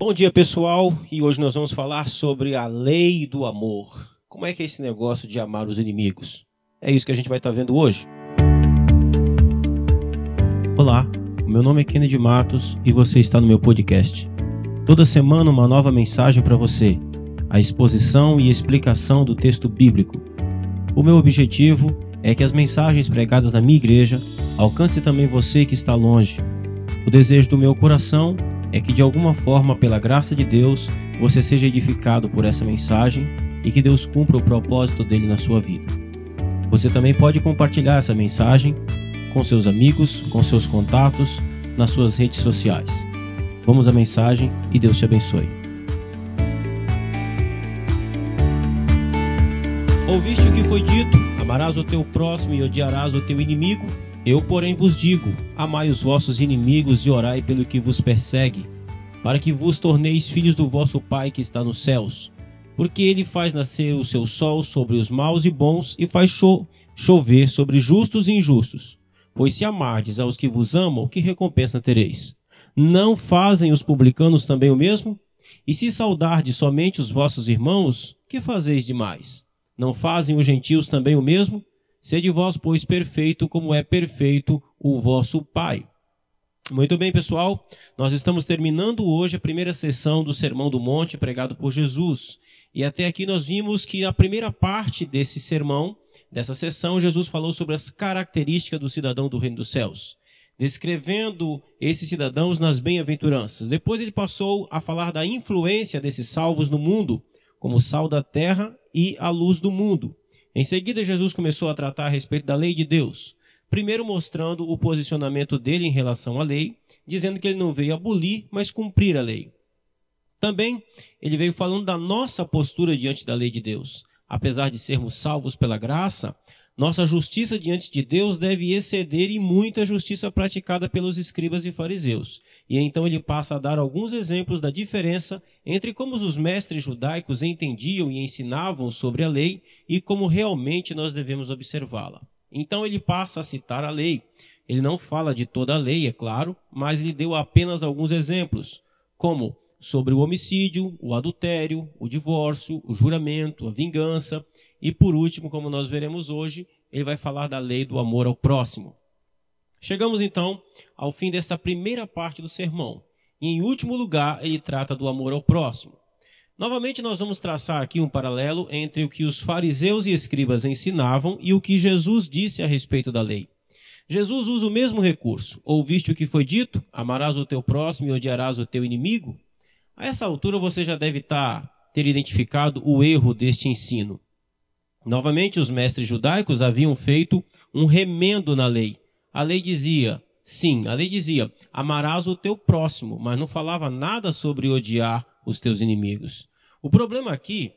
Bom dia, pessoal, e hoje nós vamos falar sobre a lei do amor. Como é que é esse negócio de amar os inimigos? É isso que a gente vai estar vendo hoje. Olá, meu nome é Kennedy Matos e você está no meu podcast. Toda semana uma nova mensagem para você, a exposição e explicação do texto bíblico. O meu objetivo é que as mensagens pregadas na minha igreja alcancem também você que está longe. O desejo do meu coração é que de alguma forma, pela graça de Deus, você seja edificado por essa mensagem e que Deus cumpra o propósito dele na sua vida. Você também pode compartilhar essa mensagem com seus amigos, com seus contatos, nas suas redes sociais. Vamos à mensagem e Deus te abençoe. Ouviste o que foi dito: amarás o teu próximo e odiarás o teu inimigo? Eu, porém, vos digo: amai os vossos inimigos e orai pelo que vos persegue, para que vos torneis filhos do vosso Pai que está nos céus. Porque ele faz nascer o seu sol sobre os maus e bons e faz cho chover sobre justos e injustos. Pois se amardes aos que vos amam, que recompensa tereis? Não fazem os publicanos também o mesmo? E se saudardes somente os vossos irmãos, que fazeis demais? Não fazem os gentios também o mesmo? Sede vós, pois, perfeito, como é perfeito o vosso Pai. Muito bem, pessoal. Nós estamos terminando hoje a primeira sessão do Sermão do Monte pregado por Jesus. E até aqui nós vimos que a primeira parte desse sermão, dessa sessão, Jesus falou sobre as características do cidadão do reino dos céus, descrevendo esses cidadãos nas bem-aventuranças. Depois ele passou a falar da influência desses salvos no mundo, como sal da terra e a luz do mundo. Em seguida, Jesus começou a tratar a respeito da lei de Deus, primeiro mostrando o posicionamento dele em relação à lei, dizendo que ele não veio abolir, mas cumprir a lei. Também ele veio falando da nossa postura diante da lei de Deus. Apesar de sermos salvos pela graça, nossa justiça diante de Deus deve exceder e muito a justiça praticada pelos escribas e fariseus. E então ele passa a dar alguns exemplos da diferença entre como os mestres judaicos entendiam e ensinavam sobre a lei e como realmente nós devemos observá-la. Então ele passa a citar a lei. Ele não fala de toda a lei, é claro, mas ele deu apenas alguns exemplos, como sobre o homicídio, o adultério, o divórcio, o juramento, a vingança e por último, como nós veremos hoje, ele vai falar da lei do amor ao próximo. Chegamos então ao fim desta primeira parte do sermão. E em último lugar, ele trata do amor ao próximo. Novamente, nós vamos traçar aqui um paralelo entre o que os fariseus e escribas ensinavam e o que Jesus disse a respeito da lei. Jesus usa o mesmo recurso. Ouviste o que foi dito? Amarás o teu próximo e odiarás o teu inimigo? A essa altura você já deve estar, ter identificado o erro deste ensino. Novamente, os mestres judaicos haviam feito um remendo na lei. A lei dizia, sim, a lei dizia, amarás o teu próximo, mas não falava nada sobre odiar os teus inimigos. O problema aqui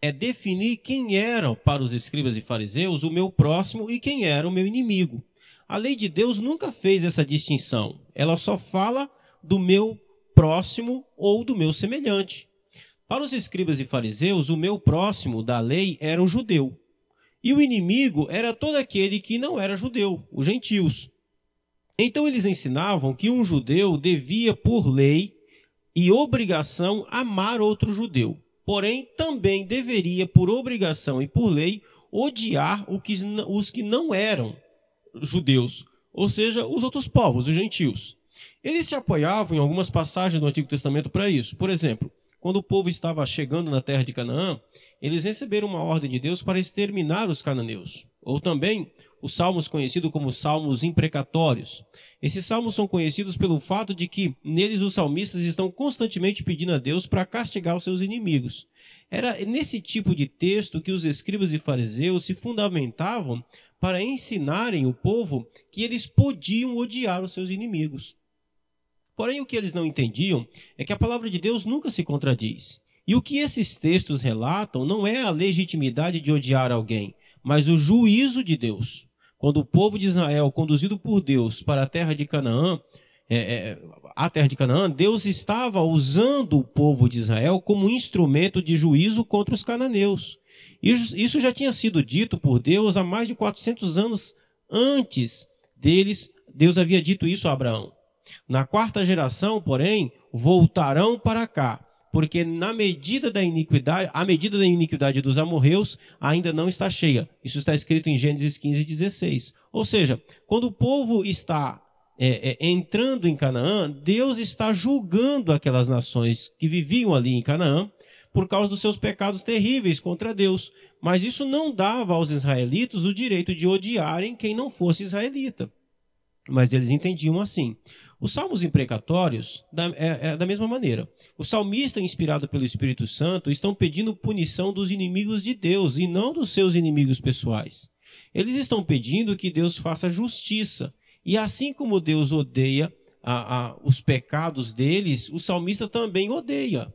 é definir quem era para os escribas e fariseus o meu próximo e quem era o meu inimigo. A lei de Deus nunca fez essa distinção. Ela só fala do meu próximo ou do meu semelhante. Para os escribas e fariseus, o meu próximo da lei era o judeu. E o inimigo era todo aquele que não era judeu, os gentios. Então eles ensinavam que um judeu devia, por lei e obrigação, amar outro judeu. Porém, também deveria, por obrigação e por lei, odiar os que não eram judeus, ou seja, os outros povos, os gentios. Eles se apoiavam em algumas passagens do Antigo Testamento para isso. Por exemplo, quando o povo estava chegando na terra de Canaã, eles receberam uma ordem de Deus para exterminar os cananeus. Ou também os salmos conhecidos como salmos imprecatórios. Esses salmos são conhecidos pelo fato de que neles os salmistas estão constantemente pedindo a Deus para castigar os seus inimigos. Era nesse tipo de texto que os escribas e fariseus se fundamentavam para ensinarem o povo que eles podiam odiar os seus inimigos. Porém, o que eles não entendiam é que a palavra de Deus nunca se contradiz. E o que esses textos relatam não é a legitimidade de odiar alguém, mas o juízo de Deus. Quando o povo de Israel, conduzido por Deus para a terra de Canaã, é, é, a terra de Canaã, Deus estava usando o povo de Israel como instrumento de juízo contra os cananeus. Isso, isso já tinha sido dito por Deus há mais de 400 anos antes deles. Deus havia dito isso a Abraão. Na quarta geração, porém, voltarão para cá, porque na medida da iniquidade, a medida da iniquidade dos amorreus ainda não está cheia. Isso está escrito em Gênesis 15, 16. Ou seja, quando o povo está é, é, entrando em Canaã, Deus está julgando aquelas nações que viviam ali em Canaã por causa dos seus pecados terríveis contra Deus. Mas isso não dava aos israelitas o direito de odiarem quem não fosse israelita. Mas eles entendiam assim. Os salmos imprecatórios, da, é, é, da mesma maneira. O salmista, inspirado pelo Espírito Santo, estão pedindo punição dos inimigos de Deus e não dos seus inimigos pessoais. Eles estão pedindo que Deus faça justiça. E assim como Deus odeia a, a, os pecados deles, o salmista também odeia.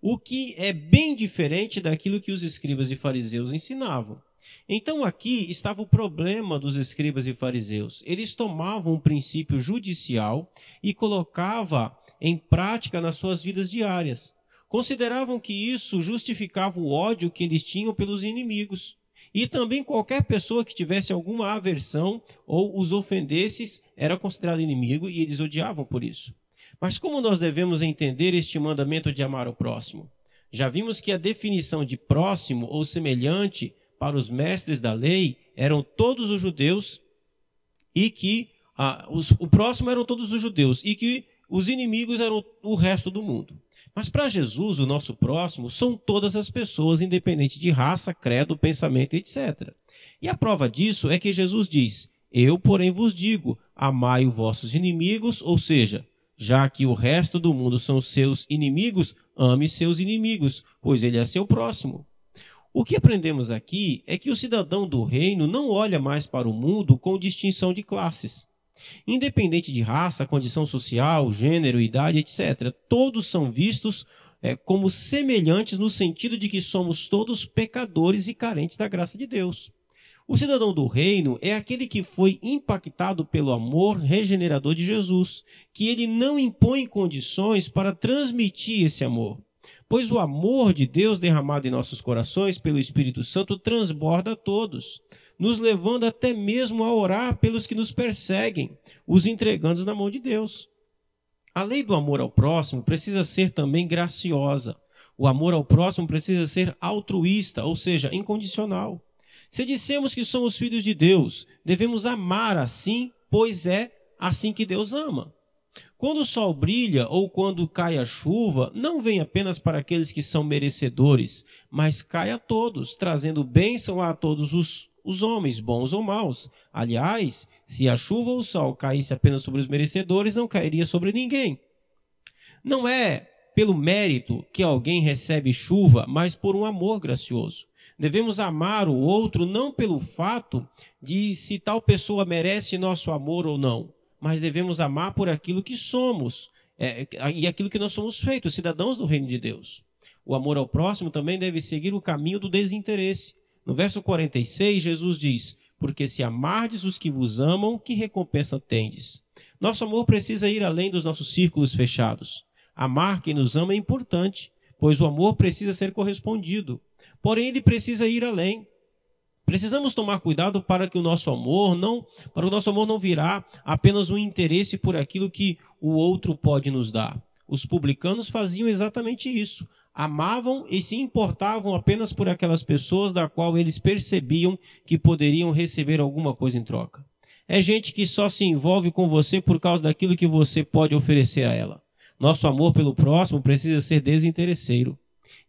O que é bem diferente daquilo que os escribas e fariseus ensinavam. Então aqui estava o problema dos escribas e fariseus. Eles tomavam um princípio judicial e colocava em prática nas suas vidas diárias. Consideravam que isso justificava o ódio que eles tinham pelos inimigos. E também qualquer pessoa que tivesse alguma aversão ou os ofendesse era considerado inimigo e eles odiavam por isso. Mas como nós devemos entender este mandamento de amar o próximo? Já vimos que a definição de próximo ou semelhante para os mestres da lei eram todos os judeus e que ah, os, o próximo eram todos os judeus e que os inimigos eram o resto do mundo. Mas para Jesus, o nosso próximo, são todas as pessoas, independente de raça, credo, pensamento, etc. E a prova disso é que Jesus diz: Eu, porém, vos digo, amai os vossos inimigos, ou seja, já que o resto do mundo são seus inimigos, ame seus inimigos, pois ele é seu próximo. O que aprendemos aqui é que o cidadão do reino não olha mais para o mundo com distinção de classes. Independente de raça, condição social, gênero, idade, etc., todos são vistos é, como semelhantes no sentido de que somos todos pecadores e carentes da graça de Deus. O cidadão do reino é aquele que foi impactado pelo amor regenerador de Jesus, que ele não impõe condições para transmitir esse amor pois o amor de Deus derramado em nossos corações pelo Espírito Santo transborda a todos, nos levando até mesmo a orar pelos que nos perseguem, os entregando na mão de Deus. A lei do amor ao próximo precisa ser também graciosa. O amor ao próximo precisa ser altruísta, ou seja, incondicional. Se dissemos que somos filhos de Deus, devemos amar assim, pois é assim que Deus ama. Quando o sol brilha ou quando cai a chuva, não vem apenas para aqueles que são merecedores, mas cai a todos, trazendo bênção a todos os, os homens, bons ou maus. Aliás, se a chuva ou o sol caísse apenas sobre os merecedores, não cairia sobre ninguém. Não é pelo mérito que alguém recebe chuva, mas por um amor gracioso. Devemos amar o outro não pelo fato de se tal pessoa merece nosso amor ou não, mas devemos amar por aquilo que somos é, e aquilo que nós somos feitos, cidadãos do reino de Deus. O amor ao próximo também deve seguir o caminho do desinteresse. No verso 46, Jesus diz: Porque se amardes os que vos amam, que recompensa tendes? Nosso amor precisa ir além dos nossos círculos fechados. Amar quem nos ama é importante, pois o amor precisa ser correspondido. Porém, ele precisa ir além. Precisamos tomar cuidado para que o nosso amor não, para o nosso amor não virar apenas um interesse por aquilo que o outro pode nos dar. Os publicanos faziam exatamente isso. Amavam e se importavam apenas por aquelas pessoas da qual eles percebiam que poderiam receber alguma coisa em troca. É gente que só se envolve com você por causa daquilo que você pode oferecer a ela. Nosso amor pelo próximo precisa ser desinteresseiro.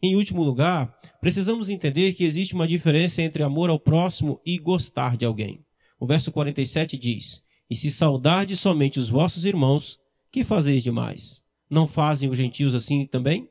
Em último lugar, precisamos entender que existe uma diferença entre amor ao próximo e gostar de alguém. O verso 47 diz: E se saudardes somente os vossos irmãos, que fazeis demais? Não fazem os gentios assim também?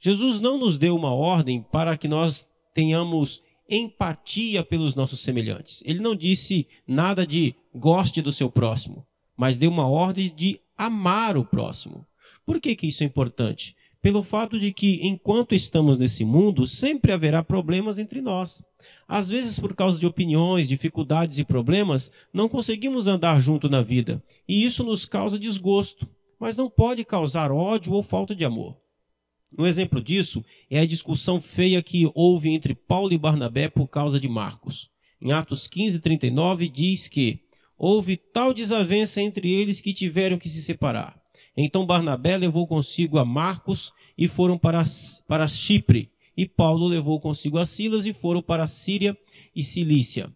Jesus não nos deu uma ordem para que nós tenhamos empatia pelos nossos semelhantes. Ele não disse nada de goste do seu próximo, mas deu uma ordem de amar o próximo. Por que, que isso é importante? Pelo fato de que, enquanto estamos nesse mundo, sempre haverá problemas entre nós. Às vezes, por causa de opiniões, dificuldades e problemas, não conseguimos andar junto na vida, e isso nos causa desgosto, mas não pode causar ódio ou falta de amor. Um exemplo disso é a discussão feia que houve entre Paulo e Barnabé por causa de Marcos. Em Atos 15, 39, diz que houve tal desavença entre eles que tiveram que se separar. Então Barnabé levou consigo a Marcos e foram para, para Chipre. E Paulo levou consigo a Silas e foram para a Síria e Cilícia.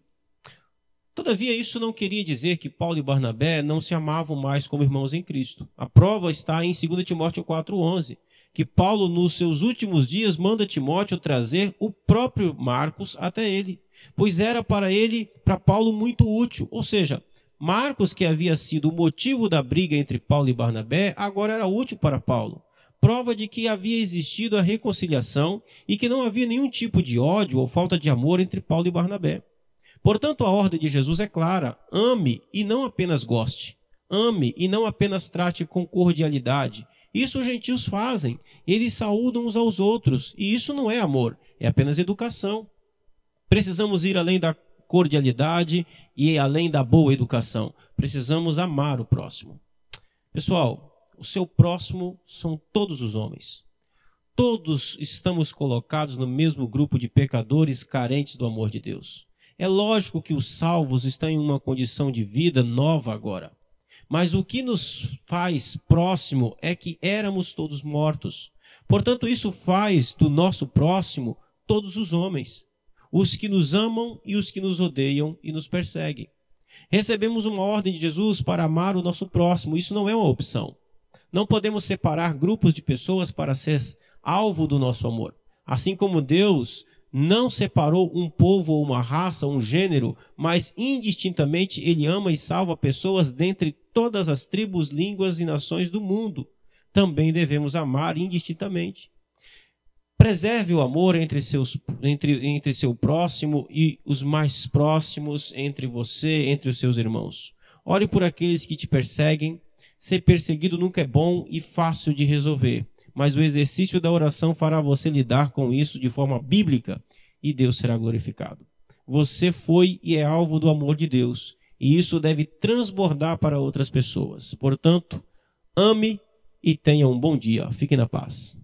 Todavia, isso não queria dizer que Paulo e Barnabé não se amavam mais como irmãos em Cristo. A prova está em 2 Timóteo 4,11, que Paulo, nos seus últimos dias, manda Timóteo trazer o próprio Marcos até ele, pois era para ele, para Paulo, muito útil. Ou seja, Marcos, que havia sido o motivo da briga entre Paulo e Barnabé, agora era útil para Paulo. Prova de que havia existido a reconciliação e que não havia nenhum tipo de ódio ou falta de amor entre Paulo e Barnabé. Portanto, a ordem de Jesus é clara: ame e não apenas goste. Ame e não apenas trate com cordialidade. Isso os gentios fazem. Eles saúdam uns aos outros. E isso não é amor, é apenas educação. Precisamos ir além da cordialidade e além da boa educação. Precisamos amar o próximo. Pessoal, o seu próximo são todos os homens. Todos estamos colocados no mesmo grupo de pecadores carentes do amor de Deus. É lógico que os salvos estão em uma condição de vida nova agora. Mas o que nos faz próximo é que éramos todos mortos. Portanto, isso faz do nosso próximo todos os homens, os que nos amam e os que nos odeiam e nos perseguem. Recebemos uma ordem de Jesus para amar o nosso próximo, isso não é uma opção. Não podemos separar grupos de pessoas para ser alvo do nosso amor. Assim como Deus não separou um povo ou uma raça, um gênero, mas indistintamente ele ama e salva pessoas dentre todas as tribos, línguas e nações do mundo. Também devemos amar indistintamente. Preserve o amor entre, seus, entre, entre seu próximo e os mais próximos entre você, entre os seus irmãos. Ore por aqueles que te perseguem. Ser perseguido nunca é bom e fácil de resolver mas o exercício da oração fará você lidar com isso de forma bíblica e Deus será glorificado. Você foi e é alvo do amor de Deus, e isso deve transbordar para outras pessoas. Portanto, ame e tenha um bom dia. Fique na paz.